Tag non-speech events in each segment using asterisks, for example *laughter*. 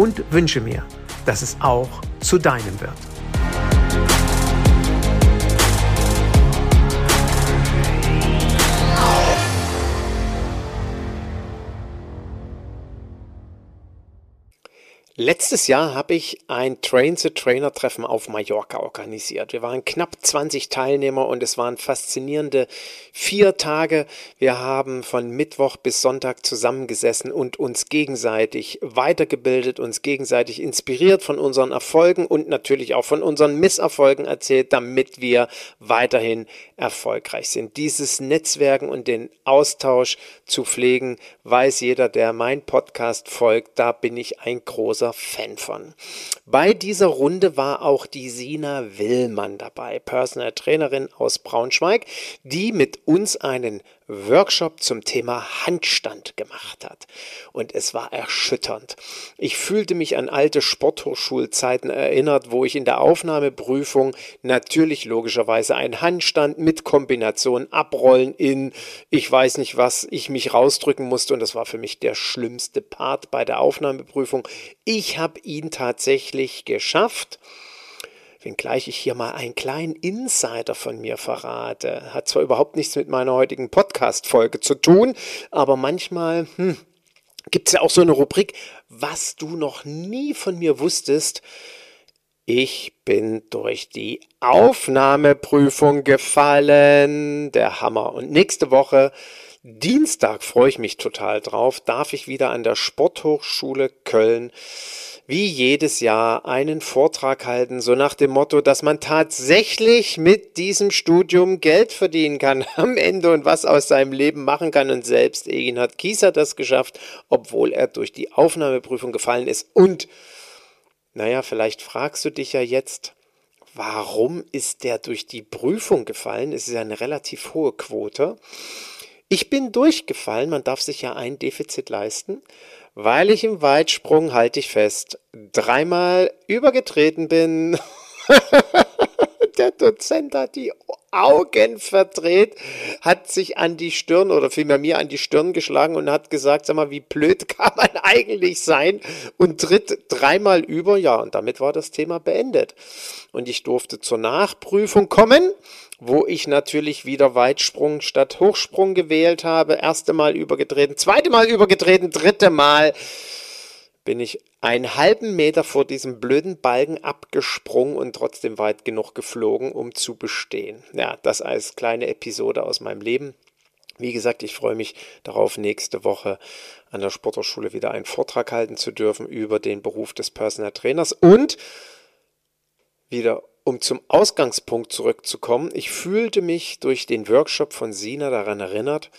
und wünsche mir, dass es auch zu deinem wird. Letztes Jahr habe ich ein Train-the-Trainer-Treffen auf Mallorca organisiert. Wir waren knapp 20 Teilnehmer und es waren faszinierende vier Tage. Wir haben von Mittwoch bis Sonntag zusammengesessen und uns gegenseitig weitergebildet, uns gegenseitig inspiriert von unseren Erfolgen und natürlich auch von unseren Misserfolgen erzählt, damit wir weiterhin erfolgreich sind. Dieses Netzwerken und den Austausch zu pflegen, weiß jeder, der mein Podcast folgt, da bin ich ein großer großer Fan von. Bei dieser Runde war auch die Sina Willmann dabei, Personal Trainerin aus Braunschweig, die mit uns einen Workshop zum Thema Handstand gemacht hat. Und es war erschütternd. Ich fühlte mich an alte Sporthochschulzeiten erinnert, wo ich in der Aufnahmeprüfung natürlich logischerweise einen Handstand mit Kombination abrollen in, ich weiß nicht was, ich mich rausdrücken musste. Und das war für mich der schlimmste Part bei der Aufnahmeprüfung. Ich habe ihn tatsächlich geschafft wenngleich ich hier mal einen kleinen Insider von mir verrate. Hat zwar überhaupt nichts mit meiner heutigen Podcast-Folge zu tun, aber manchmal hm, gibt es ja auch so eine Rubrik, was du noch nie von mir wusstest. Ich bin durch die Aufnahmeprüfung gefallen. Der Hammer. Und nächste Woche, Dienstag, freue ich mich total drauf, darf ich wieder an der Sporthochschule Köln wie jedes Jahr einen Vortrag halten, so nach dem Motto, dass man tatsächlich mit diesem Studium Geld verdienen kann *laughs* am Ende und was aus seinem Leben machen kann. Und selbst Egin hat Kieser das geschafft, obwohl er durch die Aufnahmeprüfung gefallen ist. Und, naja, vielleicht fragst du dich ja jetzt, warum ist der durch die Prüfung gefallen? Es ist ja eine relativ hohe Quote. Ich bin durchgefallen, man darf sich ja ein Defizit leisten weil ich im Weitsprung, halte ich fest, dreimal übergetreten bin. *laughs* Der Dozent hat die Augen verdreht, hat sich an die Stirn oder vielmehr mir an die Stirn geschlagen und hat gesagt, sag mal, wie blöd *laughs* kann man eigentlich sein und tritt dreimal über. Ja, und damit war das Thema beendet. Und ich durfte zur Nachprüfung kommen wo ich natürlich wieder Weitsprung statt Hochsprung gewählt habe. Erste Mal übergetreten, zweite Mal übergetreten, dritte Mal bin ich einen halben Meter vor diesem blöden Balken abgesprungen und trotzdem weit genug geflogen, um zu bestehen. Ja, das als kleine Episode aus meinem Leben. Wie gesagt, ich freue mich darauf, nächste Woche an der Sporthochschule wieder einen Vortrag halten zu dürfen über den Beruf des Personal Trainers und wieder um zum Ausgangspunkt zurückzukommen, ich fühlte mich durch den Workshop von Sina daran erinnert,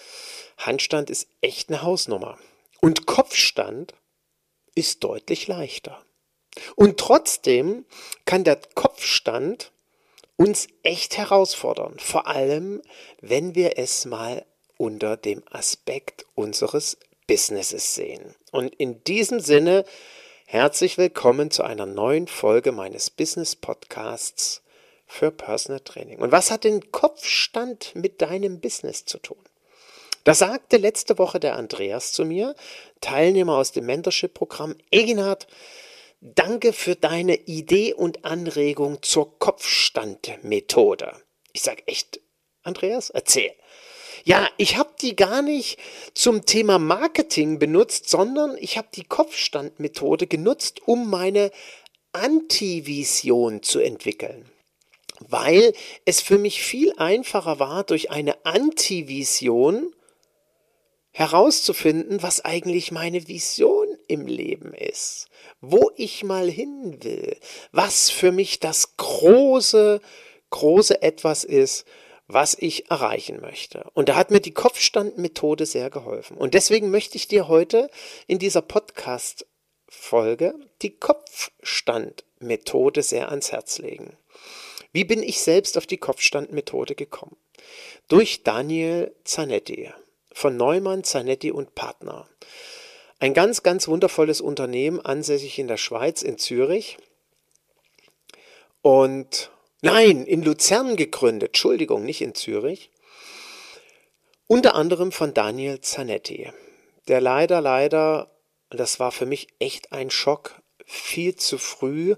Handstand ist echt eine Hausnummer. Und Kopfstand ist deutlich leichter. Und trotzdem kann der Kopfstand uns echt herausfordern, vor allem wenn wir es mal unter dem Aspekt unseres Businesses sehen. Und in diesem Sinne Herzlich willkommen zu einer neuen Folge meines Business Podcasts für Personal Training. Und was hat den Kopfstand mit deinem Business zu tun? Da sagte letzte Woche der Andreas zu mir, Teilnehmer aus dem Mentorship-Programm, Eginhard, danke für deine Idee und Anregung zur Kopfstandmethode. Ich sage echt, Andreas, erzähl. Ja, ich habe die gar nicht zum Thema Marketing benutzt, sondern ich habe die Kopfstandmethode genutzt, um meine Antivision zu entwickeln. Weil es für mich viel einfacher war, durch eine Antivision herauszufinden, was eigentlich meine Vision im Leben ist, wo ich mal hin will, was für mich das große, große Etwas ist, was ich erreichen möchte. Und da hat mir die Kopfstandmethode sehr geholfen. Und deswegen möchte ich dir heute in dieser Podcast-Folge die Kopfstandmethode sehr ans Herz legen. Wie bin ich selbst auf die Kopfstandmethode gekommen? Durch Daniel Zanetti von Neumann, Zanetti und Partner. Ein ganz, ganz wundervolles Unternehmen, ansässig in der Schweiz, in Zürich. Und nein, in Luzern gegründet, Entschuldigung, nicht in Zürich. Unter anderem von Daniel Zanetti, der leider, leider, das war für mich echt ein Schock, viel zu früh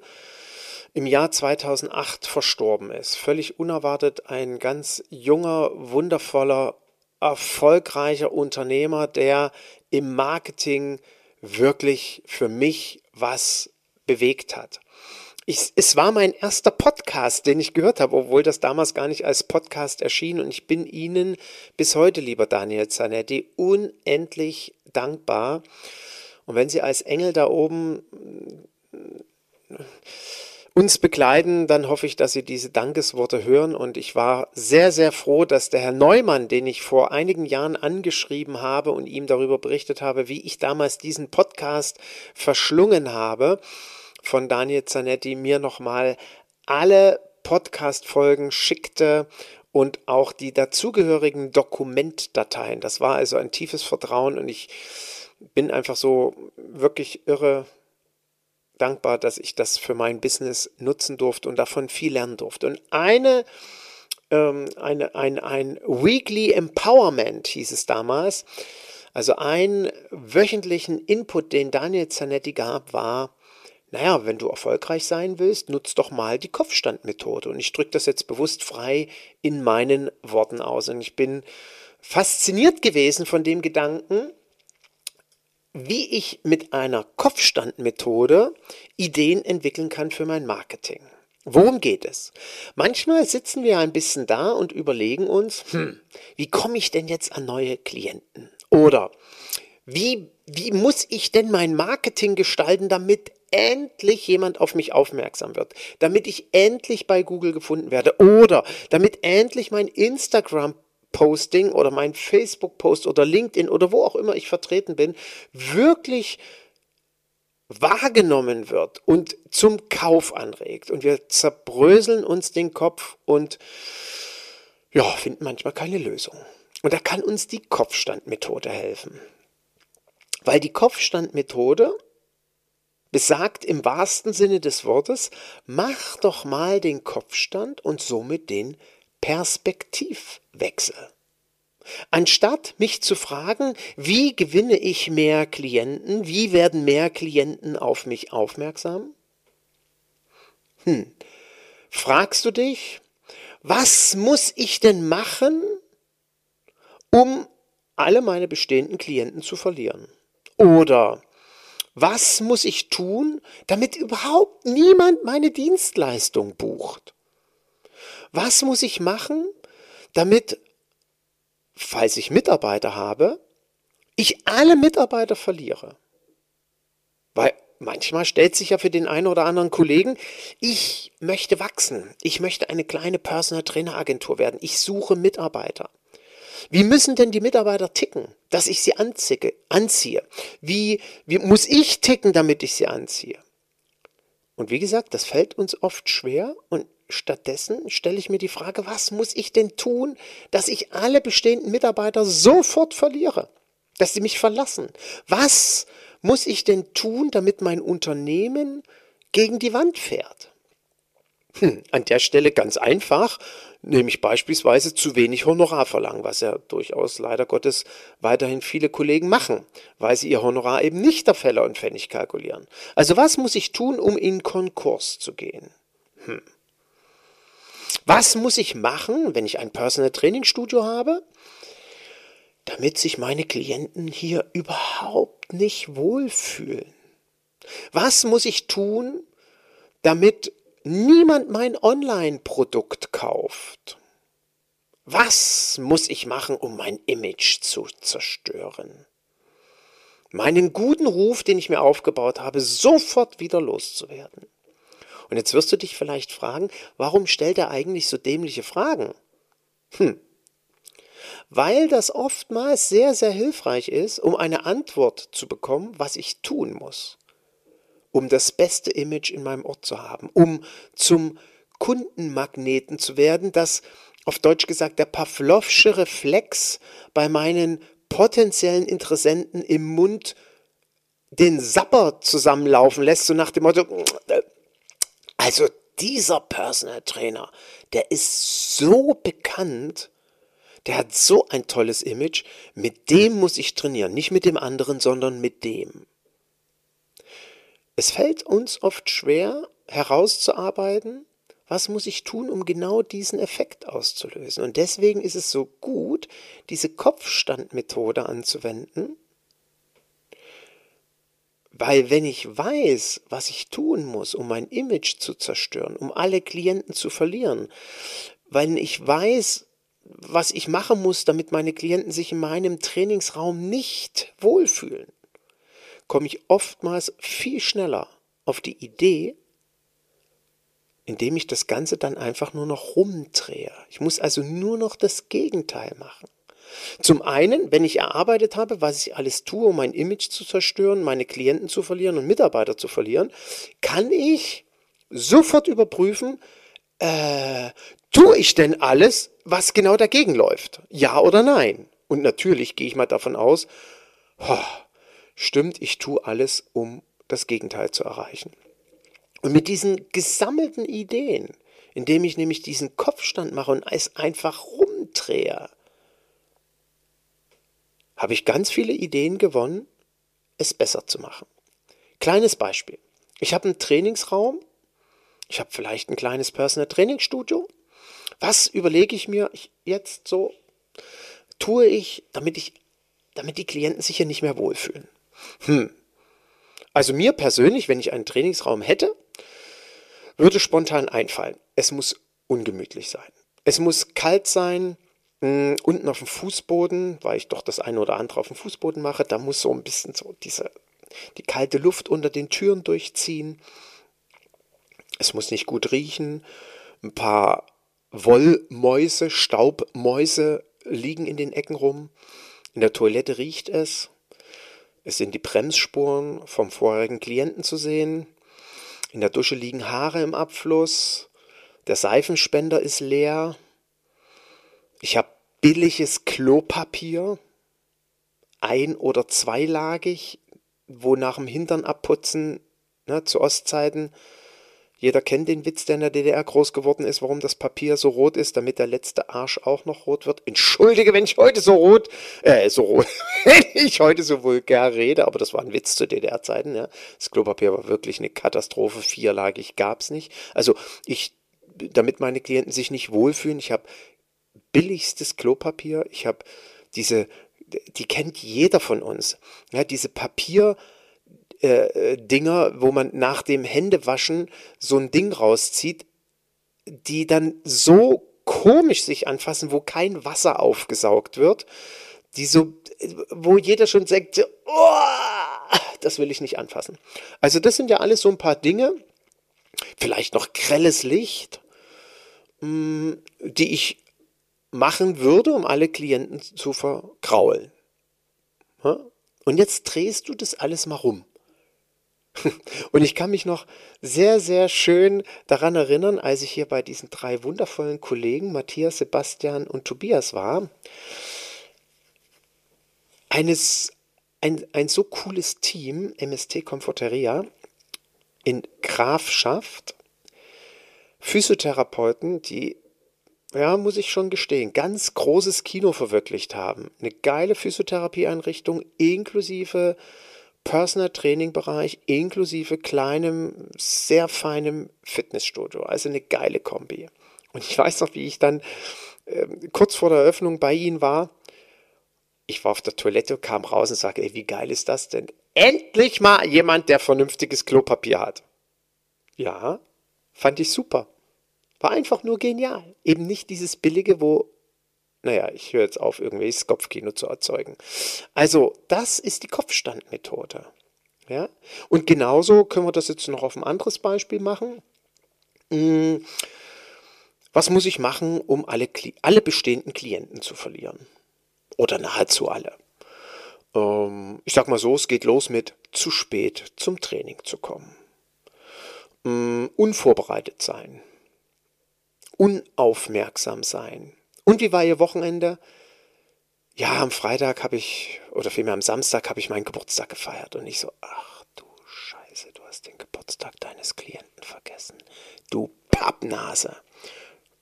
im Jahr 2008 verstorben ist. Völlig unerwartet ein ganz junger, wundervoller erfolgreicher Unternehmer, der im Marketing wirklich für mich was bewegt hat. Ich, es war mein erster Podcast, den ich gehört habe, obwohl das damals gar nicht als Podcast erschien. Und ich bin Ihnen bis heute, lieber Daniel Zanetti, unendlich dankbar. Und wenn Sie als Engel da oben uns begleiten, dann hoffe ich, dass Sie diese Dankesworte hören. Und ich war sehr, sehr froh, dass der Herr Neumann, den ich vor einigen Jahren angeschrieben habe und ihm darüber berichtet habe, wie ich damals diesen Podcast verschlungen habe, von Daniel Zanetti, mir nochmal alle Podcast-Folgen schickte und auch die dazugehörigen Dokumentdateien. Das war also ein tiefes Vertrauen und ich bin einfach so wirklich irre dankbar, dass ich das für mein Business nutzen durfte und davon viel lernen durfte. Und eine, ähm, eine, ein, ein Weekly Empowerment hieß es damals, also einen wöchentlichen Input, den Daniel Zanetti gab, war, naja, wenn du erfolgreich sein willst, nutz doch mal die Kopfstandmethode. Und ich drücke das jetzt bewusst frei in meinen Worten aus. Und ich bin fasziniert gewesen von dem Gedanken, wie ich mit einer Kopfstandmethode Ideen entwickeln kann für mein Marketing. Worum geht es? Manchmal sitzen wir ein bisschen da und überlegen uns, hm, wie komme ich denn jetzt an neue Klienten? Oder wie, wie muss ich denn mein Marketing gestalten, damit endlich jemand auf mich aufmerksam wird, damit ich endlich bei Google gefunden werde oder damit endlich mein Instagram Posting oder mein Facebook-Post oder LinkedIn oder wo auch immer ich vertreten bin, wirklich wahrgenommen wird und zum Kauf anregt. Und wir zerbröseln uns den Kopf und ja, finden manchmal keine Lösung. Und da kann uns die Kopfstandmethode helfen. Weil die Kopfstandmethode besagt im wahrsten Sinne des Wortes, mach doch mal den Kopfstand und somit den Perspektivwechsel. Anstatt mich zu fragen, wie gewinne ich mehr Klienten, wie werden mehr Klienten auf mich aufmerksam? Hm. Fragst du dich, was muss ich denn machen, um alle meine bestehenden Klienten zu verlieren? Oder was muss ich tun, damit überhaupt niemand meine Dienstleistung bucht? Was muss ich machen, damit, falls ich Mitarbeiter habe, ich alle Mitarbeiter verliere? Weil manchmal stellt sich ja für den einen oder anderen Kollegen, ich möchte wachsen, ich möchte eine kleine Personal Trainer Agentur werden, ich suche Mitarbeiter. Wie müssen denn die Mitarbeiter ticken, dass ich sie anziehe? anziehe? Wie, wie muss ich ticken, damit ich sie anziehe? Und wie gesagt, das fällt uns oft schwer und Stattdessen stelle ich mir die Frage, was muss ich denn tun, dass ich alle bestehenden Mitarbeiter sofort verliere, dass sie mich verlassen? Was muss ich denn tun, damit mein Unternehmen gegen die Wand fährt? Hm, an der Stelle ganz einfach, nämlich beispielsweise zu wenig Honorar verlangen, was ja durchaus leider Gottes weiterhin viele Kollegen machen, weil sie ihr Honorar eben nicht auf Fälle und Pfennig kalkulieren. Also was muss ich tun, um in Konkurs zu gehen? Hm. Was muss ich machen, wenn ich ein Personal Training Studio habe? damit sich meine Klienten hier überhaupt nicht wohlfühlen? Was muss ich tun, damit niemand mein Online-Produkt kauft? Was muss ich machen, um mein Image zu zerstören? Meinen guten Ruf, den ich mir aufgebaut habe, sofort wieder loszuwerden. Und jetzt wirst du dich vielleicht fragen, warum stellt er eigentlich so dämliche Fragen? Hm. Weil das oftmals sehr, sehr hilfreich ist, um eine Antwort zu bekommen, was ich tun muss, um das beste Image in meinem Ort zu haben, um zum Kundenmagneten zu werden, das auf Deutsch gesagt der Pavlovsche Reflex bei meinen potenziellen Interessenten im Mund den Sapper zusammenlaufen lässt, so nach dem Motto, also dieser Personal Trainer, der ist so bekannt, der hat so ein tolles Image, mit dem muss ich trainieren, nicht mit dem anderen, sondern mit dem. Es fällt uns oft schwer herauszuarbeiten, was muss ich tun, um genau diesen Effekt auszulösen. Und deswegen ist es so gut, diese Kopfstandmethode anzuwenden, weil wenn ich weiß, was ich tun muss, um mein Image zu zerstören, um alle Klienten zu verlieren, wenn ich weiß, was ich machen muss, damit meine Klienten sich in meinem Trainingsraum nicht wohlfühlen, komme ich oftmals viel schneller auf die Idee, indem ich das Ganze dann einfach nur noch rumdrehe. Ich muss also nur noch das Gegenteil machen. Zum einen, wenn ich erarbeitet habe, was ich alles tue, um mein Image zu zerstören, meine Klienten zu verlieren und Mitarbeiter zu verlieren, kann ich sofort überprüfen, äh, tue ich denn alles, was genau dagegen läuft? Ja oder nein? Und natürlich gehe ich mal davon aus, oh, stimmt, ich tue alles, um das Gegenteil zu erreichen. Und mit diesen gesammelten Ideen, indem ich nämlich diesen Kopfstand mache und es einfach rumdrehe, habe ich ganz viele Ideen gewonnen, es besser zu machen. Kleines Beispiel. Ich habe einen Trainingsraum, ich habe vielleicht ein kleines Personal Trainingsstudio. Was überlege ich mir jetzt so, tue ich, damit ich, damit die Klienten sich hier nicht mehr wohlfühlen? Hm. Also mir persönlich, wenn ich einen Trainingsraum hätte, würde spontan einfallen. Es muss ungemütlich sein. Es muss kalt sein, unten auf dem Fußboden, weil ich doch das eine oder andere auf dem Fußboden mache, da muss so ein bisschen so diese, die kalte Luft unter den Türen durchziehen. Es muss nicht gut riechen. Ein paar Wollmäuse, Staubmäuse liegen in den Ecken rum. In der Toilette riecht es. Es sind die Bremsspuren vom vorherigen Klienten zu sehen. In der Dusche liegen Haare im Abfluss. Der Seifenspender ist leer. Ich habe billiges Klopapier, ein- oder zweilagig, wo nach dem Hintern abputzen, ne, zu Ostzeiten jeder kennt den Witz, der in der DDR groß geworden ist, warum das Papier so rot ist, damit der letzte Arsch auch noch rot wird. Entschuldige, wenn ich heute so rot, äh, so rot, *laughs* wenn ich heute so vulgär rede, aber das war ein Witz zu DDR-Zeiten, ja. Das Klopapier war wirklich eine Katastrophe, vierlagig gab's nicht. Also ich, damit meine Klienten sich nicht wohlfühlen, ich habe billigstes Klopapier, ich habe diese, die kennt jeder von uns, ja, diese Papier, äh, Dinger, wo man nach dem Händewaschen so ein Ding rauszieht, die dann so komisch sich anfassen, wo kein Wasser aufgesaugt wird, die so, wo jeder schon sagt, oh, das will ich nicht anfassen. Also das sind ja alles so ein paar Dinge, vielleicht noch grelles Licht, mm, die ich machen würde, um alle Klienten zu verkraulen. Und jetzt drehst du das alles mal rum. *laughs* Und ich kann mich noch sehr, sehr schön daran erinnern, als ich hier bei diesen drei wundervollen Kollegen, Matthias, Sebastian und Tobias war. Eines, ein, ein so cooles Team, MST Comforteria, in Grafschaft, Physiotherapeuten, die, ja, muss ich schon gestehen, ganz großes Kino verwirklicht haben. Eine geile Physiotherapieeinrichtung inklusive Personal Training Bereich inklusive kleinem, sehr feinem Fitnessstudio. Also eine geile Kombi. Und ich weiß noch, wie ich dann äh, kurz vor der Eröffnung bei ihnen war Ich war auf der Toilette, kam raus und sage, ey, wie geil ist das denn? Endlich mal jemand, der vernünftiges Klopapier hat. Ja, fand ich super. War einfach nur genial. Eben nicht dieses billige, wo, naja, ich höre jetzt auf, irgendwelches Kopfkino zu erzeugen. Also, das ist die Kopfstandmethode. Ja? Und genauso können wir das jetzt noch auf ein anderes Beispiel machen. Hm, was muss ich machen, um alle, alle bestehenden Klienten zu verlieren? Oder nahezu alle. Ähm, ich sag mal so, es geht los mit zu spät zum Training zu kommen. Ähm, unvorbereitet sein. Unaufmerksam sein. Und wie war Ihr Wochenende? Ja, am Freitag habe ich, oder vielmehr am Samstag habe ich meinen Geburtstag gefeiert. Und ich so, ach du Scheiße, du hast den Geburtstag deines Klienten vergessen. Du Pappnase.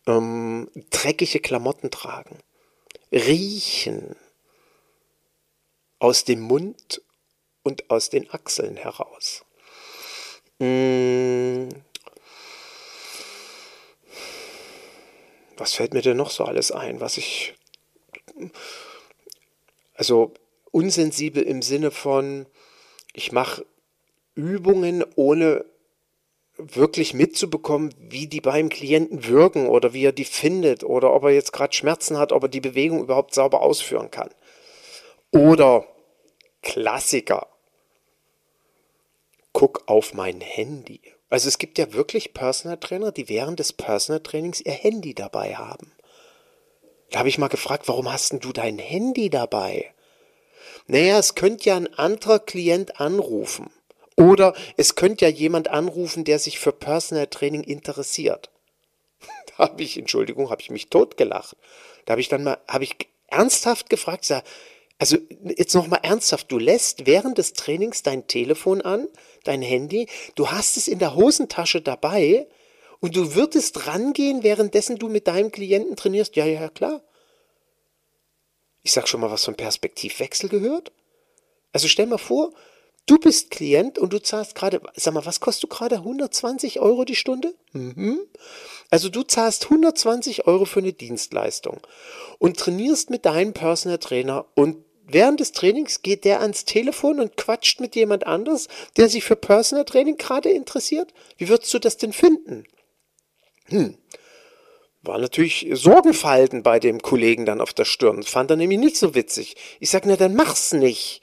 Ähm, dreckige Klamotten tragen. Riechen aus dem Mund und aus den Achseln heraus. Hm. Was fällt mir denn noch so alles ein, was ich. Also unsensibel im Sinne von, ich mache Übungen, ohne wirklich mitzubekommen, wie die beim Klienten wirken oder wie er die findet oder ob er jetzt gerade Schmerzen hat, ob er die Bewegung überhaupt sauber ausführen kann. Oder Klassiker. Guck auf mein Handy. Also es gibt ja wirklich Personal Trainer, die während des Personal Trainings ihr Handy dabei haben. Da habe ich mal gefragt, warum hast denn du dein Handy dabei? Naja, es könnte ja ein anderer Klient anrufen. Oder es könnte ja jemand anrufen, der sich für Personal Training interessiert. *laughs* Da habe ich, Entschuldigung, habe ich mich totgelacht. Da habe ich dann mal, habe ich ernsthaft gefragt, sag, also jetzt nochmal ernsthaft, du lässt während des Trainings dein Telefon an, dein Handy, du hast es in der Hosentasche dabei und du würdest rangehen, währenddessen du mit deinem Klienten trainierst. Ja, ja, klar. Ich sag schon mal was von Perspektivwechsel gehört. Also stell mal vor, du bist Klient und du zahlst gerade, sag mal, was kostet du gerade? 120 Euro die Stunde? Mhm. Also du zahlst 120 Euro für eine Dienstleistung und trainierst mit deinem Personal Trainer und während des Trainings geht der ans Telefon und quatscht mit jemand anders, der sich für Personal Training gerade interessiert? Wie würdest du das denn finden? Hm. War natürlich Sorgenfalten bei dem Kollegen dann auf der Stirn. Fand er nämlich nicht so witzig. Ich sag, na dann mach's nicht.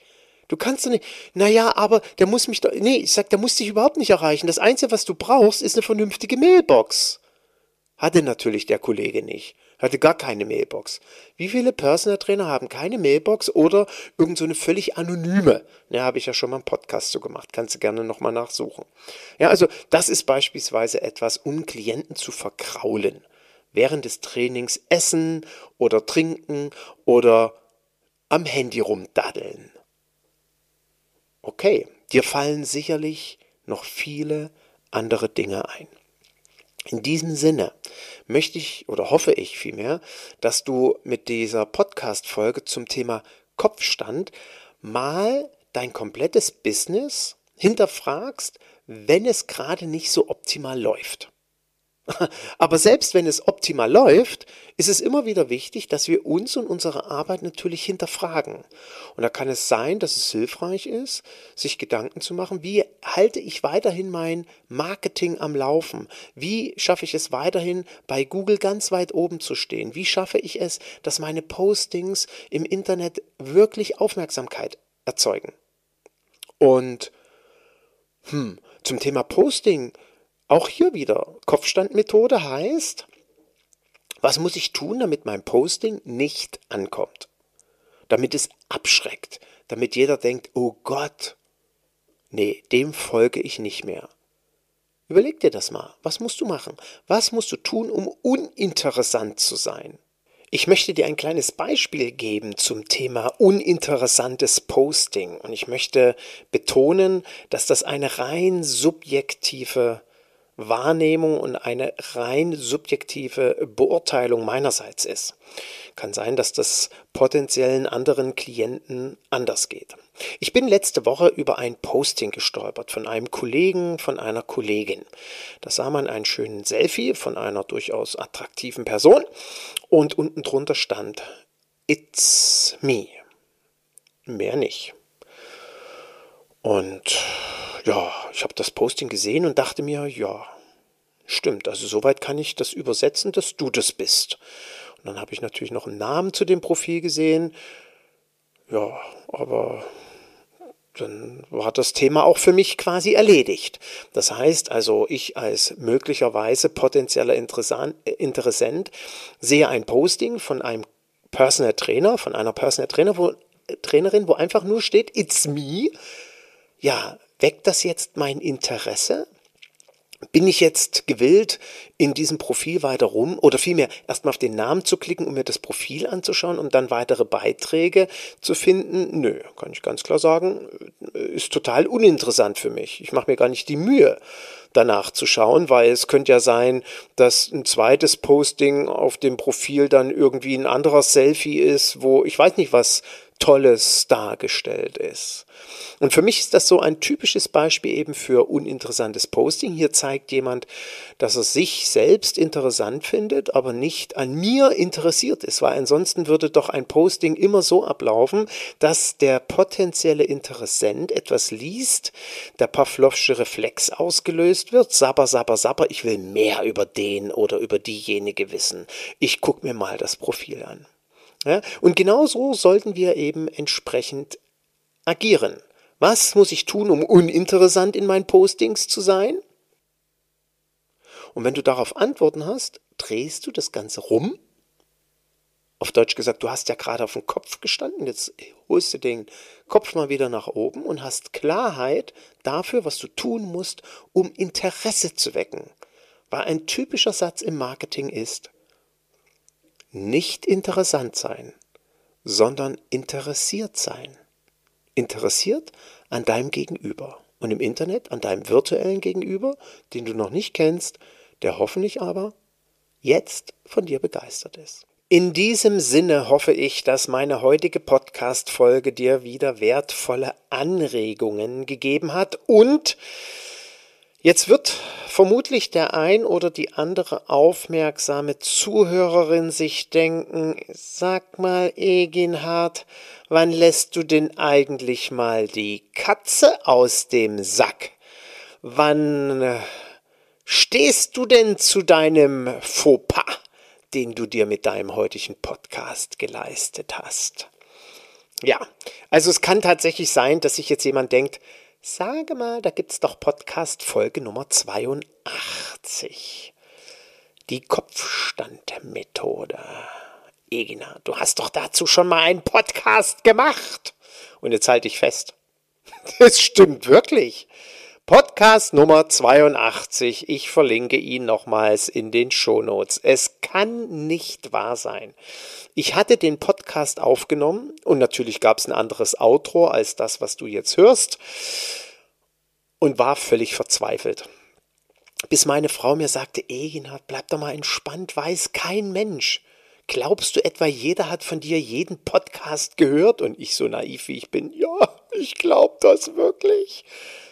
Du kannst doch nicht. Naja, aber der muss mich doch. Nee, ich sag, der muss dich überhaupt nicht erreichen. Das Einzige, was du brauchst, ist eine vernünftige Mailbox. Hatte natürlich der Kollege nicht. Hatte gar keine Mailbox. Wie viele Personal Trainer haben keine Mailbox oder irgend so eine völlig anonyme? Ja, habe ich ja schon mal einen Podcast so gemacht. Kannst du gerne nochmal nachsuchen. Ja, also das ist beispielsweise etwas, um Klienten zu verkraulen. Während des Trainings essen oder trinken oder am Handy rumdaddeln. Okay, dir fallen sicherlich noch viele andere Dinge ein. In diesem Sinne möchte ich oder hoffe ich vielmehr, dass du mit dieser Podcast-Folge zum Thema Kopfstand mal dein komplettes Business hinterfragst, wenn es gerade nicht so optimal läuft. *laughs* Aber selbst wenn es optimal läuft, ist es immer wieder wichtig, dass wir uns und unsere Arbeit natürlich hinterfragen. Und da kann es sein, dass es hilfreich ist, sich Gedanken zu machen, wie halte ich weiterhin mein Marketing am Laufen? Wie schaffe ich es weiterhin, bei Google ganz weit oben zu stehen? Wie schaffe ich es, dass meine Postings im Internet wirklich Aufmerksamkeit erzeugen? Und hm, zum Thema Posting auch hier wieder, Kopfstandmethode heißt, was muss ich tun, damit mein Posting nicht ankommt? Damit es abschreckt, damit jeder denkt, oh Gott, nee, dem folge ich nicht mehr. Überleg dir das mal. Was musst du machen? Was musst du tun, um uninteressant zu sein? Ich möchte dir ein kleines Beispiel geben zum Thema uninteressantes Posting. Und ich möchte betonen, dass das eine rein subjektive Wahrnehmung und eine rein subjektive Beurteilung meinerseits ist. Kann sein, dass das potenziellen anderen Klienten anders geht. Ich bin letzte Woche über ein Posting gestolpert von einem Kollegen, von einer Kollegin. Da sah man einen schönen Selfie von einer durchaus attraktiven Person und unten drunter stand It's me. mehr nicht. Und ja, ich habe das Posting gesehen und dachte mir, ja, stimmt, also soweit kann ich das übersetzen, dass du das bist. Und dann habe ich natürlich noch einen Namen zu dem Profil gesehen. Ja, aber dann war das Thema auch für mich quasi erledigt. Das heißt also, ich als möglicherweise potenzieller Interessent sehe ein Posting von einem Personal Trainer, von einer Personal Trainer, wo, Trainerin, wo einfach nur steht, it's me. Ja, weckt das jetzt mein Interesse? bin ich jetzt gewillt, in diesem Profil weiter rum oder vielmehr erstmal auf den Namen zu klicken, um mir das Profil anzuschauen, um dann weitere Beiträge zu finden? Nö, kann ich ganz klar sagen, ist total uninteressant für mich. Ich mache mir gar nicht die Mühe, danach zu schauen, weil es könnte ja sein, dass ein zweites Posting auf dem Profil dann irgendwie ein anderer Selfie ist, wo ich weiß nicht, was Tolles dargestellt ist. Und für mich ist das so ein typisches Beispiel eben für uninteressantes Posting. Hier zeigt jemand, dass er sich selbst interessant findet, aber nicht an mir interessiert ist, weil ansonsten würde doch ein Posting immer so ablaufen, dass der potenzielle Interessent etwas liest, der Pavlovsche Reflex ausgelöst wird, sabber, sabber, sabber, ich will mehr über den oder über diejenige wissen. Ich gucke mir mal das Profil an. Ja, und genauso sollten wir eben entsprechend agieren. Was muss ich tun, um uninteressant in meinen Postings zu sein? Und wenn du darauf Antworten hast, drehst du das Ganze rum. Auf Deutsch gesagt, du hast ja gerade auf dem Kopf gestanden, jetzt holst du den Kopf mal wieder nach oben und hast Klarheit dafür, was du tun musst, um Interesse zu wecken. Weil ein typischer Satz im Marketing ist, nicht interessant sein, sondern interessiert sein. Interessiert an deinem Gegenüber und im Internet an deinem virtuellen Gegenüber, den du noch nicht kennst, der hoffentlich aber jetzt von dir begeistert ist. In diesem Sinne hoffe ich, dass meine heutige Podcast-Folge dir wieder wertvolle Anregungen gegeben hat und Jetzt wird vermutlich der ein oder die andere aufmerksame Zuhörerin sich denken, sag mal, Eginhard, wann lässt du denn eigentlich mal die Katze aus dem Sack? Wann äh, stehst du denn zu deinem Fauxpas, den du dir mit deinem heutigen Podcast geleistet hast? Ja, also es kann tatsächlich sein, dass sich jetzt jemand denkt, Sage mal, da gibt's doch Podcast Folge Nummer 82. Die Kopfstandmethode. Egina, du hast doch dazu schon mal einen Podcast gemacht. Und jetzt halte ich fest. *laughs* Das stimmt wirklich. Podcast Nummer 82. Ich verlinke ihn nochmals in den Shownotes. Es kann nicht wahr sein. Ich hatte den Podcast aufgenommen und natürlich gab es ein anderes Outro als das, was du jetzt hörst und war völlig verzweifelt. Bis meine Frau mir sagte, Eginhard, bleib doch mal entspannt, weiß kein Mensch. Glaubst du etwa, jeder hat von dir jeden Podcast gehört? Und ich so naiv wie ich bin, ja, ich glaube das wirklich.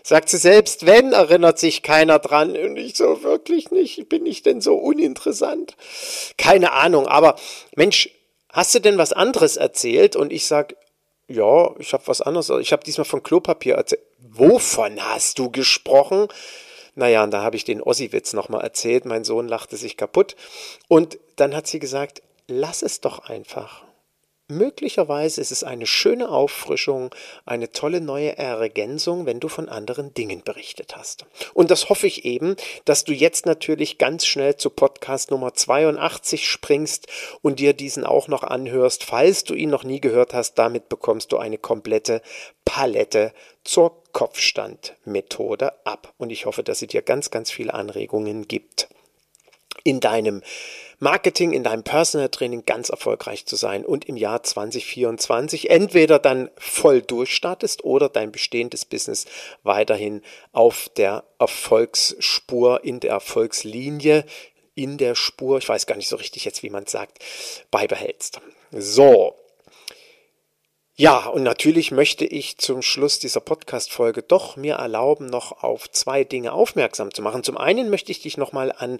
Sagt sie, selbst wenn, erinnert sich keiner dran. Und ich so, wirklich nicht. Bin ich denn so uninteressant? Keine Ahnung, aber Mensch, hast du denn was anderes erzählt? Und ich sag, ja, ich habe was anderes. Ich habe diesmal von Klopapier erzählt. Wovon hast du gesprochen? Naja, und da habe ich den Ossi-Witz nochmal erzählt. Mein Sohn lachte sich kaputt. Und dann hat sie gesagt, lass es doch einfach. Möglicherweise ist es eine schöne Auffrischung, eine tolle neue Ergänzung, wenn du von anderen Dingen berichtet hast. Und das hoffe ich eben, dass du jetzt natürlich ganz schnell zu Podcast Nummer 82 springst und dir diesen auch noch anhörst, falls du ihn noch nie gehört hast. Damit bekommst du eine komplette Palette zur Kopfstandmethode ab. Und ich hoffe, dass sie dir ganz, ganz viele Anregungen gibt in deinem Marketing, in deinem Personal Training ganz erfolgreich zu sein und im Jahr 2024 entweder dann voll durchstartest oder dein bestehendes Business weiterhin auf der Erfolgsspur, in der Erfolgslinie, in der Spur, ich weiß gar nicht so richtig jetzt, wie man es sagt, beibehältst. So, ja, und natürlich möchte ich zum Schluss dieser Podcast-Folge doch mir erlauben, noch auf zwei Dinge aufmerksam zu machen. Zum einen möchte ich dich nochmal an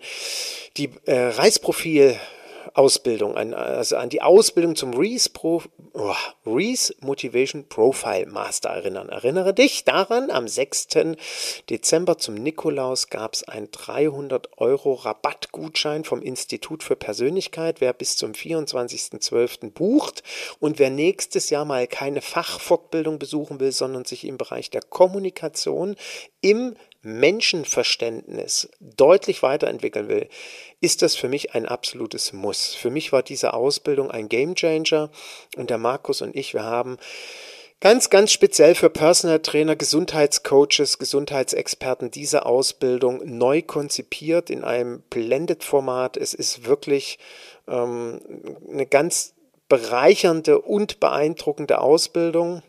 die äh, Reisprofil Ausbildung, an, also an die Ausbildung zum Reese, Pro, oh, Reese Motivation Profile Master erinnern. Erinnere dich daran, am 6. Dezember zum Nikolaus gab es einen 300 Euro Rabattgutschein vom Institut für Persönlichkeit, wer bis zum 24.12. bucht und wer nächstes Jahr mal keine Fachfortbildung besuchen will, sondern sich im Bereich der Kommunikation im Menschenverständnis deutlich weiterentwickeln will, ist das für mich ein absolutes Muss. Für mich war diese Ausbildung ein Gamechanger und der Markus und ich, wir haben ganz, ganz speziell für Personal Trainer, Gesundheitscoaches, Gesundheitsexperten diese Ausbildung neu konzipiert in einem Blended-Format. Es ist wirklich ähm, eine ganz bereichernde und beeindruckende Ausbildung.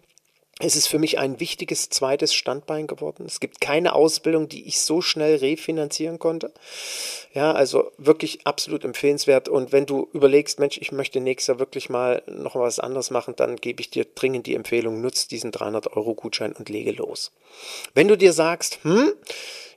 Es ist für mich ein wichtiges zweites Standbein geworden. Es gibt keine Ausbildung, die ich so schnell refinanzieren konnte. Ja, also wirklich absolut empfehlenswert. Und wenn du überlegst, Mensch, ich möchte nächstes Jahr wirklich mal noch was anderes machen, dann gebe ich dir dringend die Empfehlung, nutz diesen 300 Euro Gutschein und lege los. Wenn du dir sagst, hm,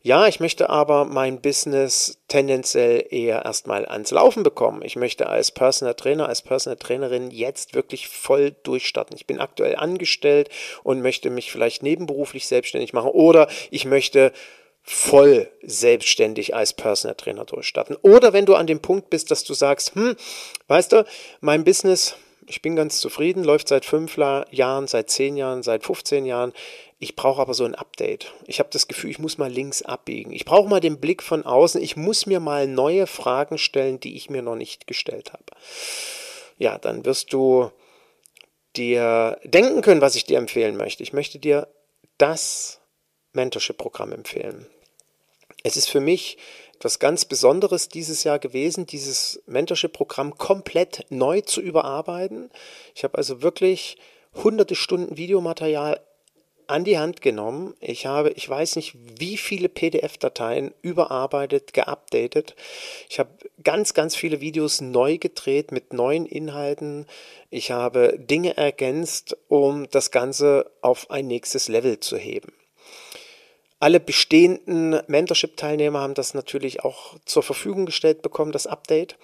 ja, ich möchte aber mein Business tendenziell eher erstmal ans Laufen bekommen. Ich möchte als Personal Trainer, als Personal Trainerin jetzt wirklich voll durchstarten. Ich bin aktuell angestellt und möchte mich vielleicht nebenberuflich selbstständig machen oder ich möchte voll selbstständig als Personal Trainer durchstarten. Oder wenn du an dem Punkt bist, dass du sagst, hm, weißt du, mein Business, ich bin ganz zufrieden, läuft seit fünf Jahren, seit zehn Jahren, seit 15 Jahren. Ich brauche aber so ein Update. Ich habe das Gefühl, ich muss mal links abbiegen. Ich brauche mal den Blick von außen. Ich muss mir mal neue Fragen stellen, die ich mir noch nicht gestellt habe. Ja, dann wirst du dir denken können, was ich dir empfehlen möchte. Ich möchte dir das Mentorship-Programm empfehlen. Es ist für mich etwas ganz Besonderes dieses Jahr gewesen, dieses Mentorship-Programm komplett neu zu überarbeiten. Ich habe also wirklich hunderte Stunden Videomaterial an die Hand genommen. Ich habe, ich weiß nicht, wie viele PDF-Dateien überarbeitet, geupdatet. Ich habe ganz, ganz viele Videos neu gedreht mit neuen Inhalten. Ich habe Dinge ergänzt, um das Ganze auf ein nächstes Level zu heben. Alle bestehenden Mentorship-Teilnehmer haben das natürlich auch zur Verfügung gestellt bekommen, das Update.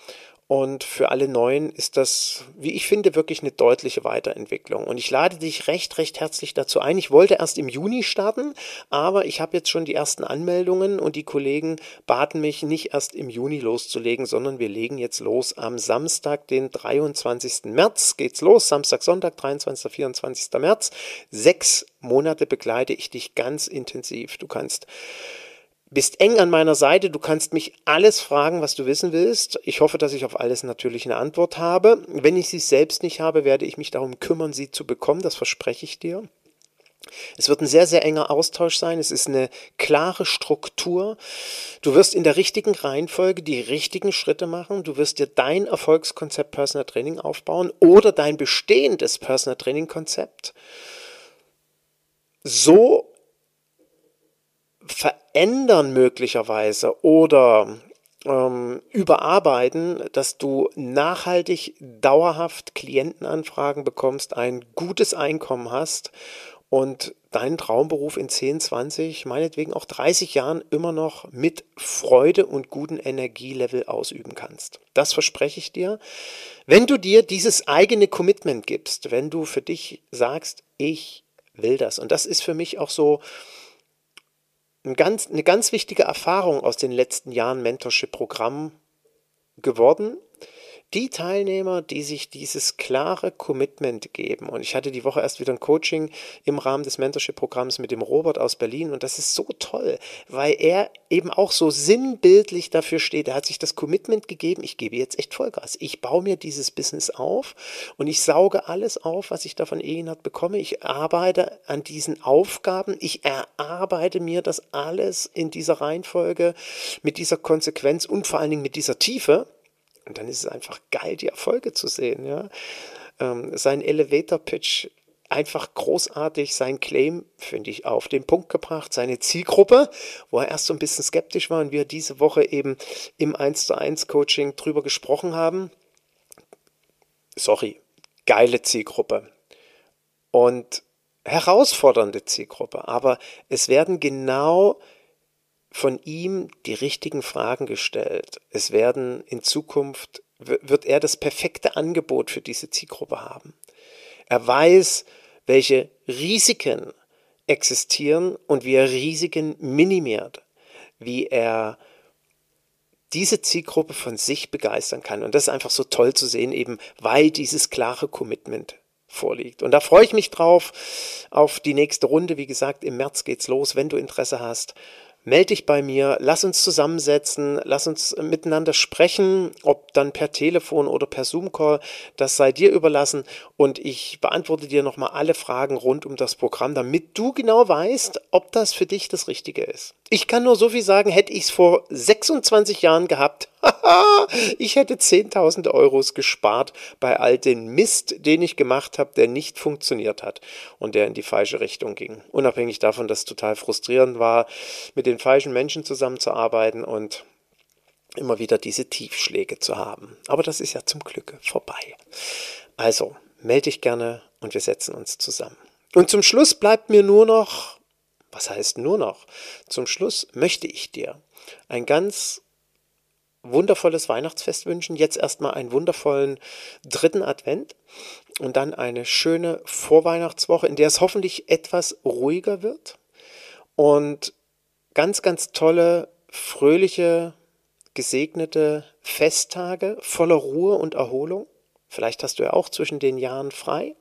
Und für alle Neuen ist das, wie ich finde, wirklich eine deutliche Weiterentwicklung. Und ich lade dich recht, recht herzlich dazu ein. Ich wollte erst im Juni starten, aber ich habe jetzt schon die ersten Anmeldungen und die Kollegen baten mich nicht erst im Juni loszulegen, sondern wir legen jetzt los am Samstag, den 23. März geht's los. Samstag, Sonntag, 23. 24. März. Sechs Monate begleite ich dich ganz intensiv. Du kannst bist eng an meiner Seite. Du kannst mich alles fragen, was du wissen willst. Ich hoffe, dass ich auf alles natürlich eine Antwort habe. Wenn ich sie selbst nicht habe, werde ich mich darum kümmern, sie zu bekommen. Das verspreche ich dir. Es wird ein sehr, sehr enger Austausch sein. Es ist eine klare Struktur. Du wirst in der richtigen Reihenfolge die richtigen Schritte machen. Du wirst dir dein Erfolgskonzept Personal Training aufbauen oder dein bestehendes Personal Training Konzept so verändern möglicherweise oder ähm, überarbeiten, dass du nachhaltig, dauerhaft Klientenanfragen bekommst, ein gutes Einkommen hast und deinen Traumberuf in 10, 20, meinetwegen auch 30 Jahren immer noch mit Freude und guten Energielevel ausüben kannst. Das verspreche ich dir. Wenn du dir dieses eigene Commitment gibst, wenn du für dich sagst, ich will das. Und das ist für mich auch so ein ganz, eine ganz wichtige Erfahrung aus den letzten Jahren Mentorship-Programm geworden, die Teilnehmer, die sich dieses klare Commitment geben, und ich hatte die Woche erst wieder ein Coaching im Rahmen des Mentorship-Programms mit dem Robert aus Berlin, und das ist so toll, weil er eben auch so sinnbildlich dafür steht. Er hat sich das Commitment gegeben, ich gebe jetzt echt Vollgas. Ich baue mir dieses Business auf und ich sauge alles auf, was ich davon Ehenhardt bekomme. Ich arbeite an diesen Aufgaben, ich erarbeite mir das alles in dieser Reihenfolge, mit dieser Konsequenz und vor allen Dingen mit dieser Tiefe und dann ist es einfach geil, die Erfolge zu sehen. Ja? Ähm, sein Elevator-Pitch einfach großartig sein Claim, finde ich, auf den Punkt gebracht, seine Zielgruppe, wo er erst so ein bisschen skeptisch war und wir diese Woche eben im 1 zu 1 Coaching drüber gesprochen haben. Sorry, geile Zielgruppe. Und herausfordernde Zielgruppe, aber es werden genau von ihm die richtigen Fragen gestellt. Es werden in Zukunft wird er das perfekte Angebot für diese Zielgruppe haben. Er weiß, welche Risiken existieren und wie er Risiken minimiert, wie er diese Zielgruppe von sich begeistern kann. Und das ist einfach so toll zu sehen, eben weil dieses klare Commitment vorliegt. Und da freue ich mich drauf auf die nächste Runde. Wie gesagt, im März geht's los, wenn du Interesse hast melde dich bei mir, lass uns zusammensetzen, lass uns miteinander sprechen, ob dann per Telefon oder per Zoom-Call, das sei dir überlassen und ich beantworte dir nochmal alle Fragen rund um das Programm, damit du genau weißt, ob das für dich das Richtige ist. Ich kann nur so viel sagen, hätte ich es vor 26 Jahren gehabt, *laughs* ich hätte 10.000 Euros gespart bei all dem Mist, den ich gemacht habe, der nicht funktioniert hat und der in die falsche Richtung ging. Unabhängig davon, dass es total frustrierend war, mit den falschen Menschen zusammenzuarbeiten und immer wieder diese Tiefschläge zu haben. Aber das ist ja zum Glück vorbei. Also, melde dich gerne und wir setzen uns zusammen. Und zum Schluss bleibt mir nur noch, was heißt nur noch? Zum Schluss möchte ich dir ein ganz wundervolles Weihnachtsfest wünschen. Jetzt erstmal einen wundervollen dritten Advent und dann eine schöne Vorweihnachtswoche, in der es hoffentlich etwas ruhiger wird und ganz, ganz tolle, fröhliche, gesegnete Festtage voller Ruhe und Erholung. Vielleicht hast du ja auch zwischen den Jahren frei.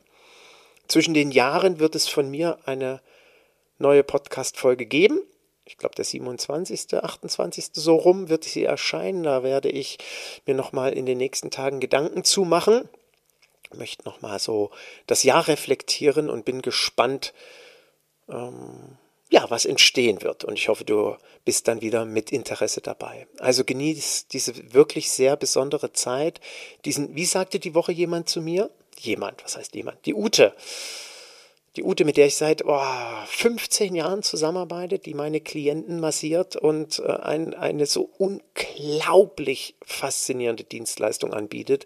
Zwischen den Jahren wird es von mir eine neue Podcast-Folge geben ich glaube, der 27., 28. so rum wird sie erscheinen. Da werde ich mir nochmal in den nächsten Tagen Gedanken zu machen. Möchte nochmal so das Jahr reflektieren und bin gespannt, ähm, ja, was entstehen wird. Und ich hoffe, du bist dann wieder mit Interesse dabei. Also genieß diese wirklich sehr besondere Zeit. Diesen, wie sagte die Woche jemand zu mir? Jemand, was heißt jemand? Die Ute die Ute, mit der ich seit oh, 15 Jahren zusammenarbeite, die meine Klienten massiert und äh, ein, eine so unglaublich faszinierende Dienstleistung anbietet.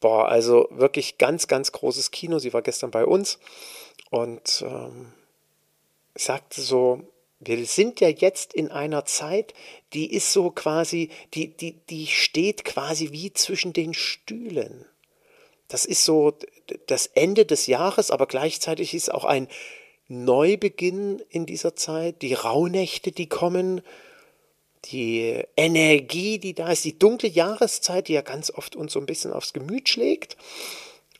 Boah, also wirklich ganz, ganz großes Kino. Sie war gestern bei uns und ähm, sagte so, wir sind ja jetzt in einer Zeit, die ist so quasi, die, die, die steht quasi wie zwischen den Stühlen. Das ist so das Ende des Jahres, aber gleichzeitig ist auch ein Neubeginn in dieser Zeit. Die Rauhnächte, die kommen, die Energie, die da ist, die dunkle Jahreszeit, die ja ganz oft uns so ein bisschen aufs Gemüt schlägt.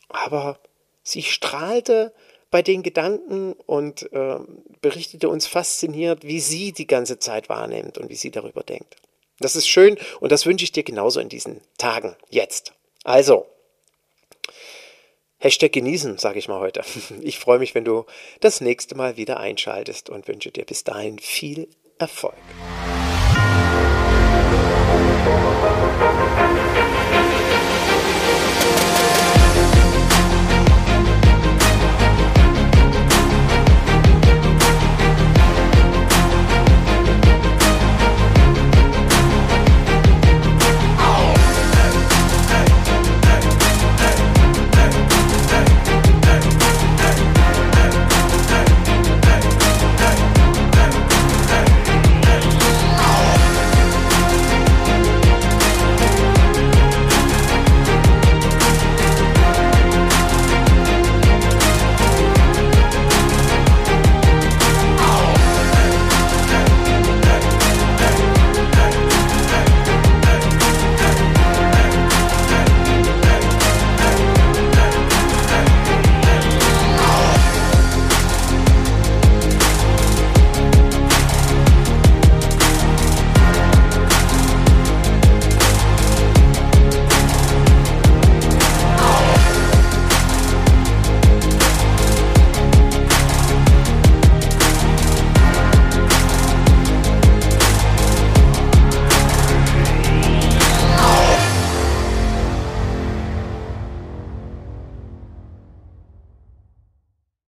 Aber sie strahlte bei den Gedanken und äh, berichtete uns fasziniert, wie sie die ganze Zeit wahrnimmt und wie sie darüber denkt. Das ist schön und das wünsche ich dir genauso in diesen Tagen jetzt. Also, Hashtag genießen, sage ich mal heute. *laughs* Ich freue mich, wenn du das nächste Mal wieder einschaltest und wünsche dir bis dahin viel Erfolg.